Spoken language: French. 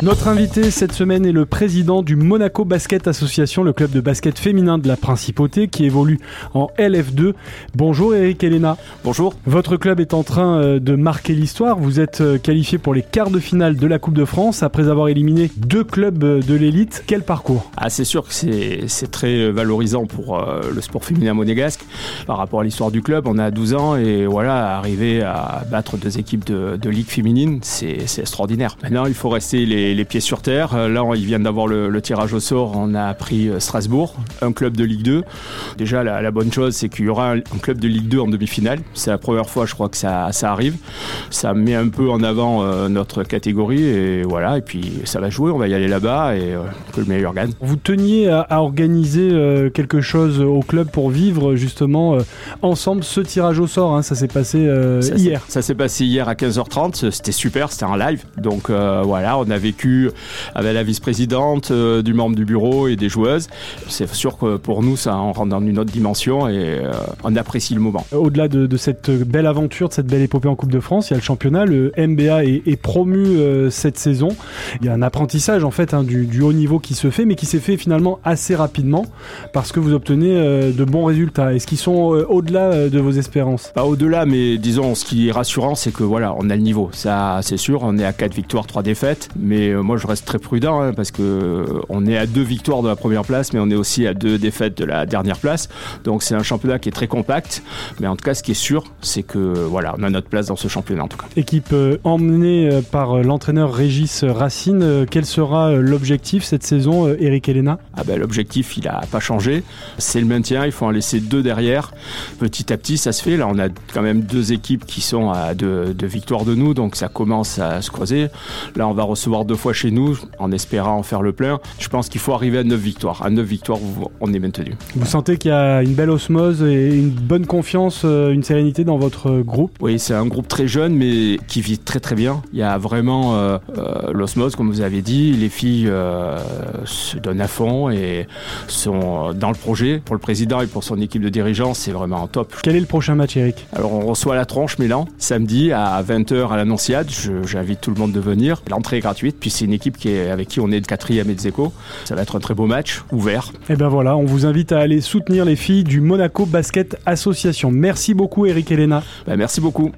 Notre invité cette semaine est le président du Monaco Basket Association, le club de basket féminin de la Principauté qui évolue en LF2. Bonjour Eric Elena. Bonjour. Votre club est en train euh, de marquer l'histoire. Vous êtes euh, qualifié pour les quarts de finale de la Coupe de France après avoir éliminé deux clubs euh, de l'élite. Quel parcours? Ah, C'est sûr que c'est très valorisant pour le sport féminin monégasque. Par rapport à l'histoire du club, on a 12 ans et voilà, arriver à battre deux équipes de, de ligue féminine, c'est extraordinaire. Maintenant, il faut rester les les, pieds sur terre. Euh, là, ils viennent d'avoir le, tirage au sort. On a pris euh, Strasbourg, un club de Ligue 2. Déjà, la, bonne chose, c'est qu'il y aura un, club de Ligue 2 en demi-finale. C'est la première fois, je crois, que ça, arrive. Ça met un peu en avant euh, notre catégorie et voilà. Et puis, ça va jouer. On va y aller là-bas et que le meilleur gagne. Vous teniez à, organiser quelque chose au club pour vivre justement ensemble ce tirage au sort. Hein. Ça s'est passé hier. Ça s'est passé hier à 15h30. C'était super. C'était en live. Donc voilà, on a vécu avec la vice-présidente, euh, du membre du bureau et des joueuses. C'est sûr que pour nous, ça en rentre dans une autre dimension et euh, on apprécie le moment. Au-delà de, cette belle aventure, de cette belle épopée en Coupe de France, il y a le championnat. Le MBA est, promu euh, cette saison. Il y a un apprentissage en fait hein, du, haut niveau qui se fait, mais qui s'est fait finalement assez rapidement parce que vous obtenez de bons résultats. Est-ce qu'ils sont au-delà de vos espérances? Pas au-delà, mais disons, ce qui est rassurant, c'est que voilà, on a le niveau. Ça, c'est sûr. On est à 4 victoires, 3 défaites, mais euh, moi, je reste très prudent hein, parce que euh, on est à deux victoires de la première place, mais on est aussi à deux défaites de la dernière place. Donc, c'est un championnat qui est très compact. Mais en tout cas, ce qui est sûr, c'est que voilà, on a notre place dans ce championnat en tout cas. Équipe euh, emmenée par l'entraîneur Régis Racine. quel sera l'objectif cette saison, Eric Elena? Ah ben, L'objectif, il n'a pas changé. C'est le maintien. Il faut en laisser deux derrière. Petit à petit, ça se fait. Là, on a quand même deux équipes qui sont à deux, deux victoires de nous, donc ça commence à se creuser. Là, on va recevoir deux fois chez nous en espérant en faire le plein. Je pense qu'il faut arriver à 9 victoires. À 9 victoires, on est maintenu. Vous sentez qu'il y a une belle osmose et une bonne confiance, euh, une sérénité dans votre groupe? Oui, c'est un groupe très jeune mais qui vit très très bien. Il y a vraiment euh, euh, l'osmose, comme vous avez dit. Les filles se donnent à fond et sont dans le projet. Pour le président et pour son équipe de dirigeants, c'est vraiment top. Quel est le prochain match, Eric? Alors, on reçoit la tronche Milan samedi à 20h à l'Annonciade. J'invite tout le monde de venir. L'entrée est gratuite c'est une équipe qui est, avec qui on est de quatrième et de Zéco. Ça va être un très beau match, ouvert. Et ben voilà, on vous invite à aller soutenir les filles du Monaco Basket Association. Merci beaucoup Eric Elena. Ben merci beaucoup.